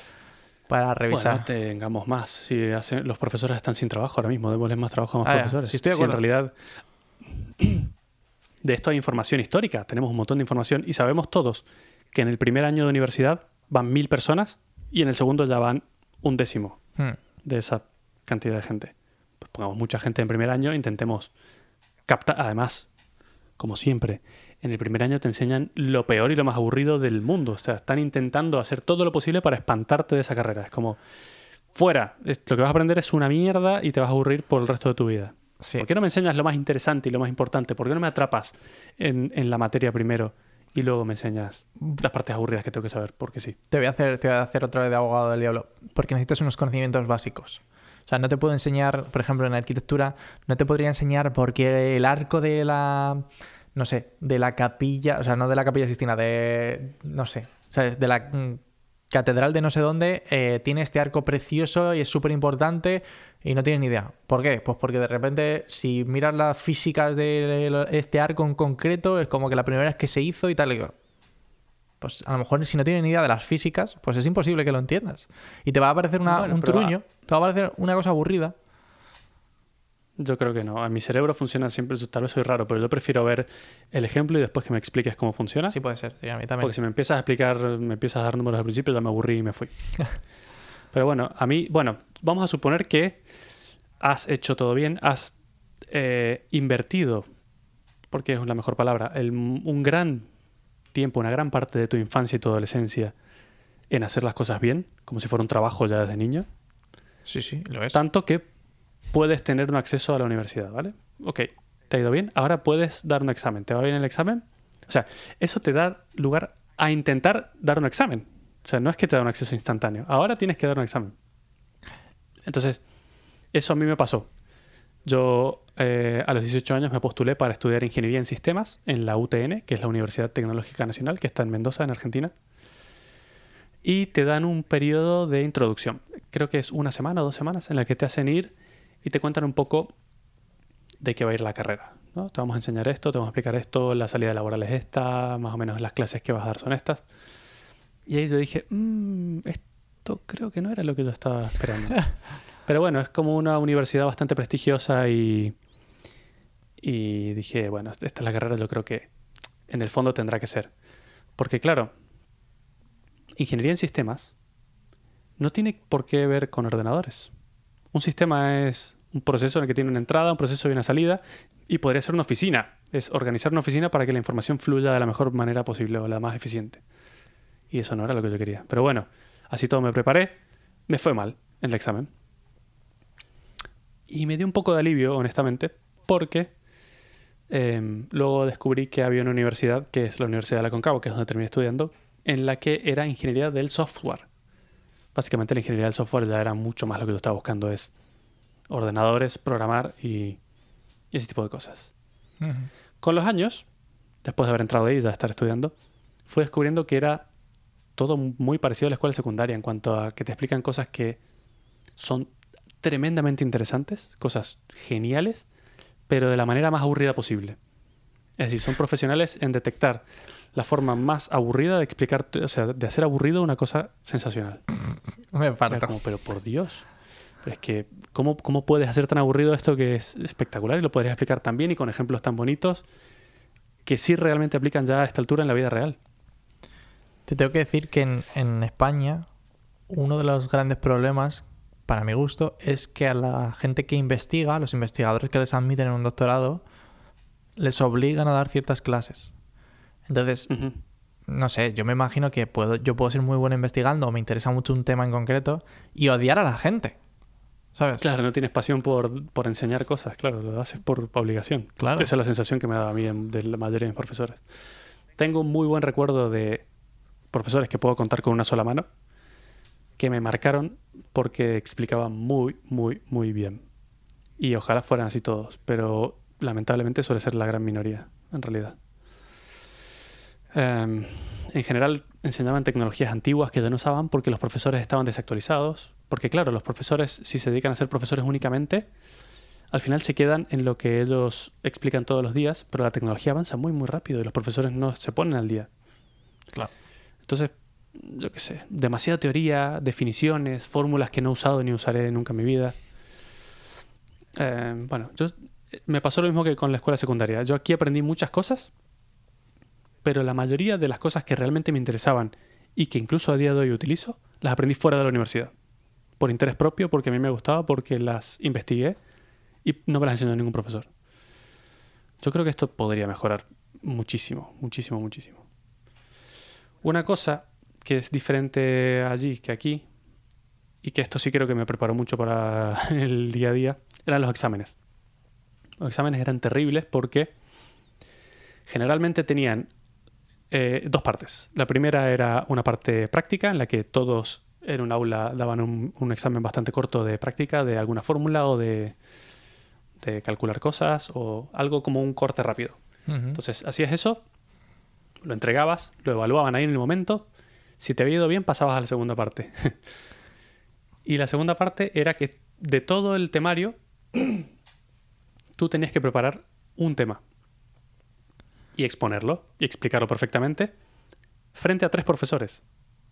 para revisar. Bueno, tengamos más. Si los profesores están sin trabajo ahora mismo, démosles más trabajo a más ah, profesores. Si estoy de acuerdo. en realidad de esto hay información histórica, tenemos un montón de información y sabemos todos que en el primer año de universidad van mil personas y en el segundo ya van un décimo hmm. de esa cantidad de gente. Pues pongamos mucha gente en primer año, intentemos captar, además, como siempre, en el primer año te enseñan lo peor y lo más aburrido del mundo. O sea, están intentando hacer todo lo posible para espantarte de esa carrera. Es como, fuera, lo que vas a aprender es una mierda y te vas a aburrir por el resto de tu vida. ¿Por qué no me enseñas lo más interesante y lo más importante? ¿Por qué no me atrapas en, en la materia primero? Y luego me enseñas las partes aburridas que tengo que saber, porque sí. Te voy a hacer, te voy a hacer otra vez de abogado del diablo, porque necesitas unos conocimientos básicos. O sea, no te puedo enseñar, por ejemplo, en arquitectura, no te podría enseñar porque el arco de la, no sé, de la capilla, o sea, no de la capilla Sistina, de, no sé, ¿sabes? De la mm, catedral de no sé dónde, eh, tiene este arco precioso y es súper importante y no tienes ni idea. ¿Por qué? Pues porque de repente, si miras las físicas de este arco en concreto, es como que la primera vez que se hizo y tal. Y pues a lo mejor si no tienes ni idea de las físicas, pues es imposible que lo entiendas. Y te va a parecer un truño, te va a parecer una cosa aburrida. Yo creo que no. A mi cerebro funciona siempre, tal vez soy raro, pero yo prefiero ver el ejemplo y después que me expliques cómo funciona. Sí, puede ser. a mí también. Porque si me empiezas a explicar, me empiezas a dar números al principio, ya me aburrí y me fui. Pero bueno, a mí, bueno, vamos a suponer que has hecho todo bien, has eh, invertido, porque es la mejor palabra, un gran tiempo, una gran parte de tu infancia y tu adolescencia en hacer las cosas bien, como si fuera un trabajo ya desde niño. Sí, sí, lo es. Tanto que puedes tener un acceso a la universidad, ¿vale? Ok, te ha ido bien, ahora puedes dar un examen. ¿Te va bien el examen? O sea, eso te da lugar a intentar dar un examen. O sea, no es que te da un acceso instantáneo. Ahora tienes que dar un examen. Entonces, eso a mí me pasó. Yo eh, a los 18 años me postulé para estudiar ingeniería en sistemas en la UTN, que es la Universidad Tecnológica Nacional, que está en Mendoza, en Argentina. Y te dan un periodo de introducción. Creo que es una semana o dos semanas en la que te hacen ir y te cuentan un poco de qué va a ir la carrera. ¿no? Te vamos a enseñar esto, te vamos a explicar esto, la salida laboral es esta, más o menos las clases que vas a dar son estas. Y ahí yo dije, mmm, esto creo que no era lo que yo estaba esperando. Pero bueno, es como una universidad bastante prestigiosa y, y dije, bueno, esta es la carrera, yo creo que en el fondo tendrá que ser. Porque claro, ingeniería en sistemas no tiene por qué ver con ordenadores. Un sistema es un proceso en el que tiene una entrada, un proceso y una salida, y podría ser una oficina. Es organizar una oficina para que la información fluya de la mejor manera posible o la más eficiente. Y eso no era lo que yo quería. Pero bueno, así todo me preparé. Me fue mal en el examen. Y me dio un poco de alivio, honestamente, porque em, luego descubrí que había una universidad, que es la Universidad de la Concavo, que es donde terminé estudiando, en la que era ingeniería del software. Básicamente la ingeniería del software ya era mucho más lo que yo estaba buscando, es ordenadores, programar y, ese tipo de cosas. Con los años, después de haber entrado ahí y ya estar estudiando, fui descubriendo que era todo muy parecido a la escuela secundaria en cuanto a que te explican cosas que son tremendamente interesantes, cosas geniales, pero de la manera más aburrida posible. Es decir, son profesionales en detectar la forma más aburrida de explicar, o sea, de hacer aburrido una cosa sensacional. Me parto. Como, pero por Dios. Pero es que, ¿cómo, ¿cómo puedes hacer tan aburrido esto que es espectacular y lo podrías explicar tan bien y con ejemplos tan bonitos que sí realmente aplican ya a esta altura en la vida real? Te tengo que decir que en, en España uno de los grandes problemas, para mi gusto, es que a la gente que investiga, a los investigadores que les admiten en un doctorado, les obligan a dar ciertas clases. Entonces, no sé, yo me imagino que puedo, yo puedo ser muy bueno investigando o me interesa mucho un tema en concreto y odiar a la gente. ¿Sabes? Claro, no tienes pasión por, por enseñar cosas, claro, lo haces por obligación. Claro. Esa es la sensación que me da a mí en- de la mayoría de mis profesores. Tengo un muy buen recuerdo de profesores que puedo contar con una sola mano, que me marcaron porque explicaban muy, muy, muy bien. Y ojalá fueran así todos, pero lamentablemente suele ser la gran minoría, en realidad. Em, en general enseñaban tecnologías antiguas que ya no usaban porque los profesores estaban desactualizados. Porque claro, los profesores, si se dedican a ser profesores únicamente, al final se quedan en lo que ellos explican todos los días, pero la tecnología avanza muy, muy rápido y los profesores no se ponen al día. Claro. Entonces, yo qué sé, demasiada teoría, definiciones, fórmulas que no he usado ni usaré nunca en mi vida. Eh, bueno, yo, me pasó lo mismo que con la escuela secundaria. Yo aquí aprendí muchas cosas, pero la mayoría de las cosas que realmente me interesaban y que incluso a día de hoy utilizo, las aprendí fuera de la universidad. Por interés propio, porque a mí me gustaba, porque las investigué y no me las enseñó ningún profesor. Yo creo que esto podría mejorar muchísimo, muchísimo, muchísimo. Una cosa que es diferente allí que aquí, y que esto sí creo que me preparó mucho para el día a día, eran los exámenes. Los exámenes eran terribles porque generalmente tenían eh, dos partes. La primera era una parte práctica en la que todos en un aula daban un, un examen bastante corto de práctica de alguna fórmula o de, de calcular cosas o algo como un corte rápido. Ujú. Entonces hacías eso, lo entregabas, lo evaluaban ahí en el momento. Si te había ido bien, pasabas a la segunda parte. y la segunda parte era que de todo el temario, tú tenías que preparar un tema y exponerlo y explicarlo perfectamente frente a tres profesores.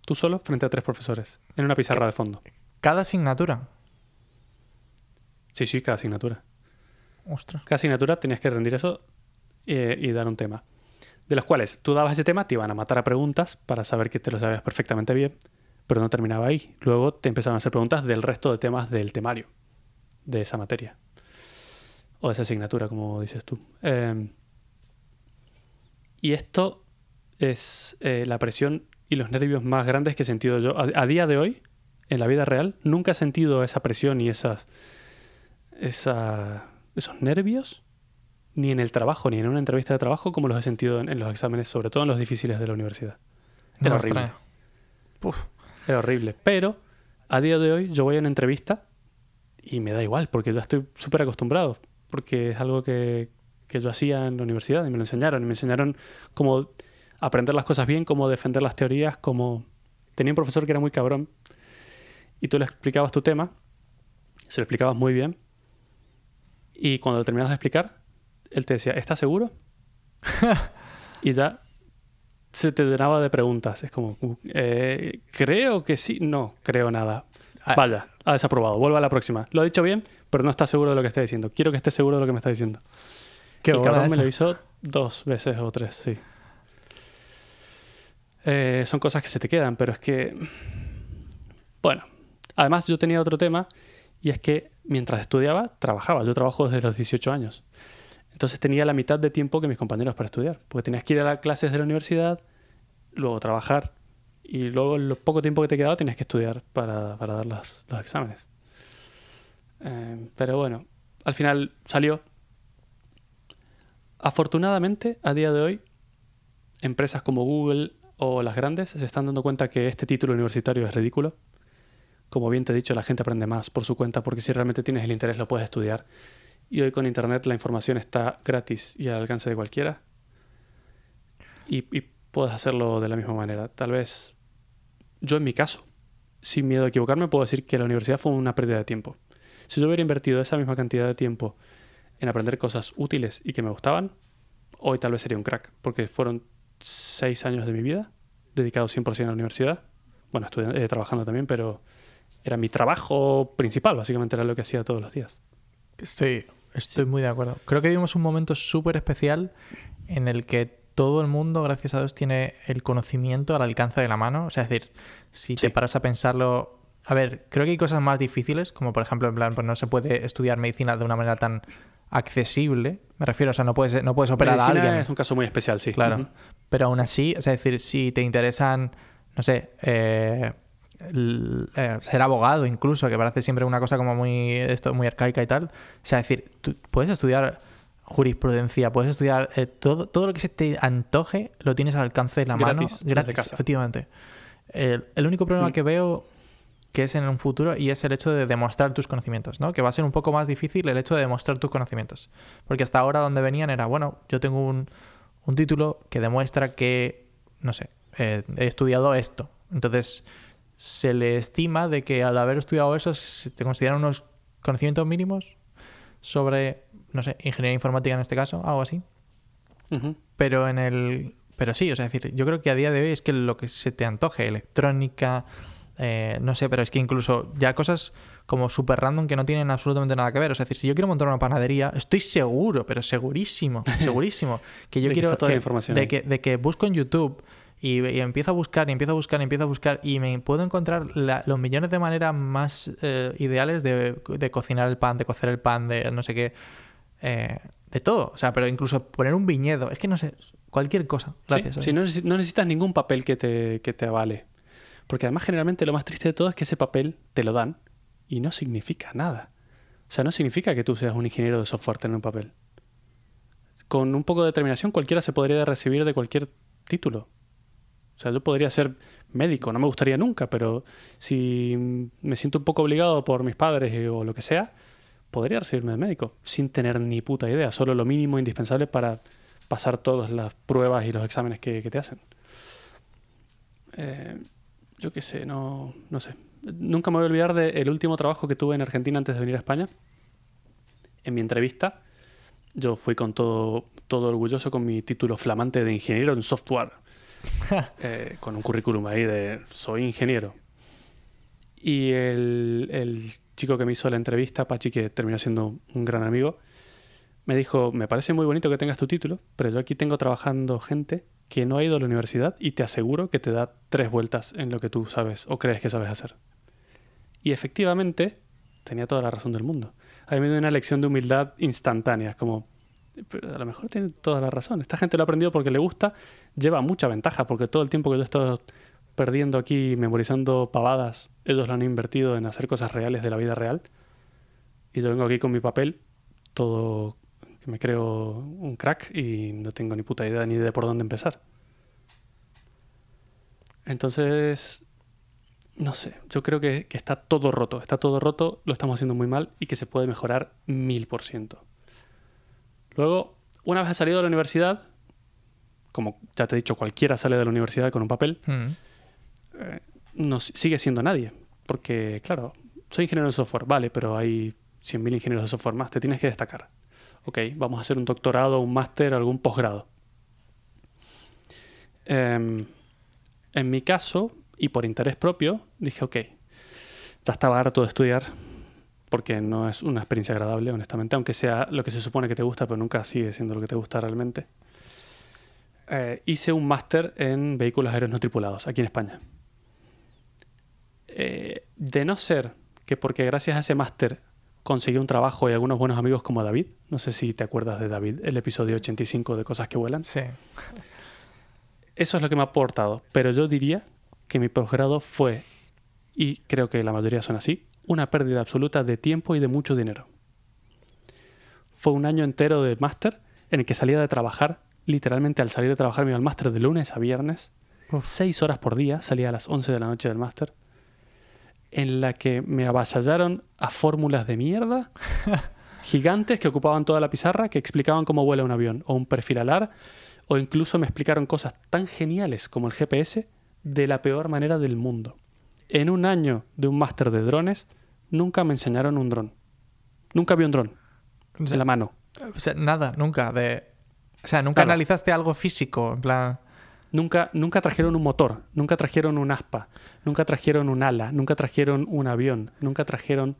Tú solo frente a tres profesores, en una pizarra de fondo. Cada asignatura. Sí, sí, cada asignatura. Ostras. Cada asignatura tenías que rendir eso eh, y dar un tema. De los cuales tú dabas ese tema, te iban a matar a preguntas para saber que te lo sabías perfectamente bien, pero no terminaba ahí. Luego te empezaban a hacer preguntas del resto de temas del temario, de esa materia. O de esa asignatura, como dices tú. Eh, y esto es eh, la presión y los nervios más grandes que he sentido yo. A, a día de hoy, en la vida real, nunca he sentido esa presión y esas, esa, esos nervios, ni en el trabajo, ni en una entrevista de trabajo, como los he sentido en, en los exámenes, sobre todo en los difíciles de la universidad. Era horrible. Uf. Era horrible. Pero a día de hoy yo voy a una entrevista y me da igual, porque ya estoy súper acostumbrado, porque es algo que, que yo hacía en la universidad y me lo enseñaron. Y me enseñaron cómo aprender las cosas bien, cómo defender las teorías, cómo... Tenía un profesor que era muy cabrón y tú le explicabas tu tema, se lo explicabas muy bien y cuando lo terminabas de explicar, él te decía, ¿estás seguro? y ya se te llenaba de preguntas. Es como, eh, creo que sí, no, creo nada. Ah. Vaya, ha desaprobado, vuelva a la próxima. Lo ha dicho bien, pero no está seguro de lo que está diciendo. Quiero que esté seguro de lo que me está diciendo. Qué el cabrón me lo hizo dos veces o tres, sí. Eh, son cosas que se te quedan, pero es que. Bueno, además yo tenía otro tema y es que mientras estudiaba, trabajaba. Yo trabajo desde los 18 años. Entonces tenía la mitad de tiempo que mis compañeros para estudiar, porque tenías que ir a las clases de la universidad, luego trabajar y luego el poco tiempo que te quedaba tenías que estudiar para, para dar las- los exámenes. Eh, pero bueno, al final salió. Afortunadamente, a día de hoy, empresas como Google o las grandes se están dando cuenta que este título universitario es ridículo. Como bien te he dicho, la gente aprende más por su cuenta porque si realmente tienes el interés lo puedes estudiar. Y hoy con Internet la información está gratis y al alcance de cualquiera. Y, y puedes hacerlo de la misma manera. Tal vez yo en mi caso, sin miedo a equivocarme, puedo decir que la universidad fue una pérdida de tiempo. Si yo hubiera invertido esa misma cantidad de tiempo en aprender cosas útiles y que me gustaban, hoy tal vez sería un crack, porque fueron seis años de mi vida dedicados 100% a la universidad. Bueno, estudiando, eh, trabajando también, pero era mi trabajo principal, básicamente era lo que hacía todos los días. Estoy, estoy muy de acuerdo. Creo que vivimos un momento súper especial en el que todo el mundo, gracias a Dios, tiene el conocimiento al alcance de la mano. O sea, es decir, si te paras a pensarlo. A ver, creo que hay cosas más difíciles, como por ejemplo, en plan, pues no se puede estudiar medicina de una manera tan accesible. Me refiero, o sea, no puedes, no puedes operar a alguien. es un caso muy especial, sí. Claro. Pero aún así, o sea, es decir, si te interesan, no sé, eh, el- eh, ser abogado incluso, que parece siempre una cosa como muy, esto, muy arcaica y tal. O sea, decir, tú puedes estudiar jurisprudencia, puedes estudiar eh, todo, todo lo que se te antoje, lo tienes al alcance de la mano. Gratis, desde Gratis, casa. efectivamente. El, el único problema Mm. que veo que es en un futuro y es el hecho de demostrar tus conocimientos, ¿no? Que va a ser un poco más difícil el hecho de demostrar tus conocimientos. Porque hasta ahora donde venían era, bueno, yo tengo un, un título que demuestra que, no sé, eh, he estudiado esto. Entonces, se le estima de que al haber estudiado eso se te consideran unos conocimientos mínimos sobre, no sé, ingeniería informática en este caso, algo así. Pero en el. Pero sí, o sea, es decir, yo creo que a día de hoy es que lo que se te antoje, electrónica, eh, no sé, pero es que incluso ya cosas como super random que no tienen absolutamente nada que ver. O sea, es decir, si yo quiero montar una panadería, estoy seguro, pero segurísimo, segurísimo, que yo De que quiero. está toda la que- información de, que, de que busco en YouTube. Y, y empiezo a buscar, y empiezo a buscar, y empiezo a buscar, y me puedo encontrar la- los millones de maneras más eh, ideales de, de cocinar el pan, de cocer el pan, de no sé qué. eh, de todo. O sea, pero incluso poner un viñedo. Es que no sé, cualquier cosa. Gracias. sí, no necesitas ningún papel que te, que te avale. Porque además generalmente lo más triste de todo es que ese papel te lo dan y no significa nada. O sea, no significa que tú seas un ingeniero de software tener un papel. Con un poco de determinación cualquiera se podría recibir de cualquier título. O sea, yo podría ser médico, no me gustaría nunca, pero si me siento un poco obligado por mis padres eh, o lo que sea, podría recibirme de médico sin tener ni puta idea, solo lo mínimo indispensable para pasar todas las pruebas y los exámenes que, te hacen. Eh, yo qué sé, no, no sé. Nunca me voy a olvidar del último trabajo que tuve en Argentina antes de venir a España. En mi entrevista, yo fui con todo, todo orgulloso con mi título flamante de ingeniero en software. Eh, con un currículum ahí de soy ingeniero. Y el, chico que me hizo la entrevista, Pachi, que terminó siendo un gran amigo, me dijo, me parece muy bonito que tengas tu título, pero yo aquí tengo trabajando gente que no ha ido a la universidad y te aseguro que te da tres vueltas en lo que tú sabes o crees que sabes hacer. Y efectivamente, tenía toda la razón del mundo. A mí me dio una lección de humildad instantánea, como, pero a lo mejor tiene toda la razón. Esta gente lo ha aprendido porque le gusta, lleva mucha ventaja, porque todo el tiempo que yo he estado perdiendo aquí memorizando pavadas, ellos lo han invertido en hacer cosas reales de la vida real. Y yo vengo aquí con mi papel, todo que me creo un crack y no tengo ni puta idea ni de por dónde empezar. Entonces, no sé, yo creo que, que está todo roto, está todo roto, lo estamos haciendo muy mal y que se puede mejorar mil por ciento. Luego, una vez has salido de la universidad, como ya te he dicho, cualquiera sale de la universidad con un papel, Mm. eh, no sigue siendo nadie. Porque, claro, soy ingeniero de software, vale, pero hay 100.000 ingenieros de software más, te tienes que destacar. Ok, vamos a hacer un doctorado, un máster, algún posgrado. Em, en mi caso, y por interés propio, dije, ok, ya estaba harto de estudiar, porque no es una experiencia agradable, honestamente, aunque sea lo que se supone que te gusta, pero nunca sigue siendo lo que te gusta realmente. Eh, hice un máster en vehículos aéreos no tripulados aquí en España. Eh, de no ser que porque gracias a ese máster conseguí un trabajo y algunos buenos amigos como David, no sé si te acuerdas de David, el episodio 85 de Cosas que Vuelan, Sí. eso es lo que me ha aportado, pero yo diría que mi posgrado fue, y creo que la mayoría son así, una pérdida absoluta de tiempo y de mucho dinero. Fue un año entero de máster en el que salía de trabajar, literalmente al salir de trabajar me iba al máster de lunes a viernes, Uf. seis horas por día, salía a las 11 de la noche del máster, en la que me avasallaron a fórmulas de mierda gigantes que ocupaban toda la pizarra, que explicaban cómo vuela un avión, o un perfil alar, o incluso me explicaron cosas tan geniales como el GPS de la peor manera del mundo. En un año de un máster de drones, nunca me enseñaron un dron. Nunca vi un dron O sea, en la mano. o sea, nada, nunca. De... O sea, nunca Claro. analizaste algo físico, en plan. Nunca, nunca trajeron un motor, nunca trajeron un aspa, nunca trajeron un ala, nunca trajeron un avión, nunca trajeron...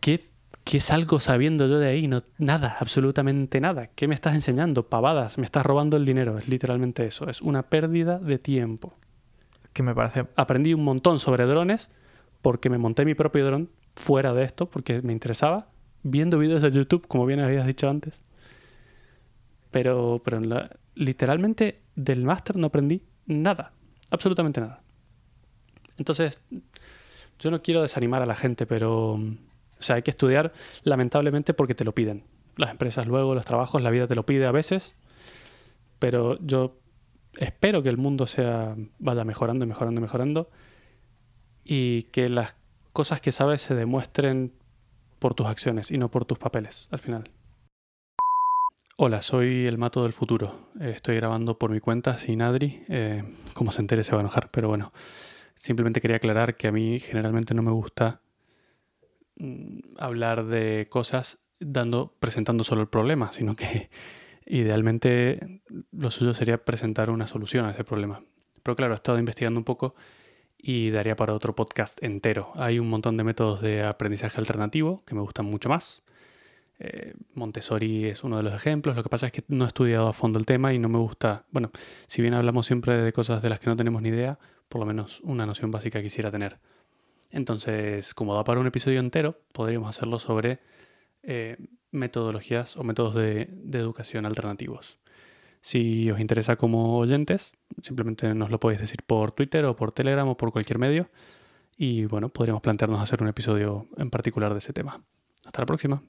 ¿Qué, qué salgo sabiendo yo de ahí? No, nada, absolutamente nada. ¿Qué me estás enseñando? Pavadas, me estás robando el dinero. Es literalmente eso. Es una pérdida de tiempo. Que me parece... Aprendí un montón sobre drones porque me monté mi propio dron fuera de esto, porque me interesaba, viendo vídeos de YouTube, como bien habías dicho antes. Pero, pero literalmente del máster no aprendí nada, absolutamente nada. Entonces, yo no quiero desanimar a la gente, pero, o sea, hay que estudiar lamentablemente porque te lo piden. Las empresas luego, los trabajos, la vida te lo pide a veces, pero yo espero que el mundo sea vaya mejorando mejorando mejorando y que las cosas que sabes se demuestren por tus acciones y no por tus papeles al final. Hola, soy el Mato del Futuro. Estoy grabando por mi cuenta sin Adri. Eh, como se entere se va a enojar, pero bueno. Simplemente quería aclarar que a mí generalmente no me gusta mm, hablar de cosas dando, presentando solo el problema, sino que idealmente lo suyo sería presentar una solución a ese problema. Pero claro, he estado investigando un poco y daría para otro podcast entero. Hay un montón de métodos de aprendizaje alternativo que me gustan mucho más. Eh, Montessori es uno de los ejemplos. Lo que pasa es que no he estudiado a fondo el tema y no me gusta. Bueno, si bien hablamos siempre de cosas de las que no tenemos ni idea, por lo menos una noción básica quisiera tener. Entonces, como da para un episodio entero, podríamos hacerlo sobre eh, metodologías o métodos de, de educación alternativos. Si os interesa como oyentes, simplemente nos lo podéis decir por Twitter o por Telegram o por cualquier medio. Y bueno, podríamos plantearnos hacer un episodio en particular de ese tema. Hasta la próxima.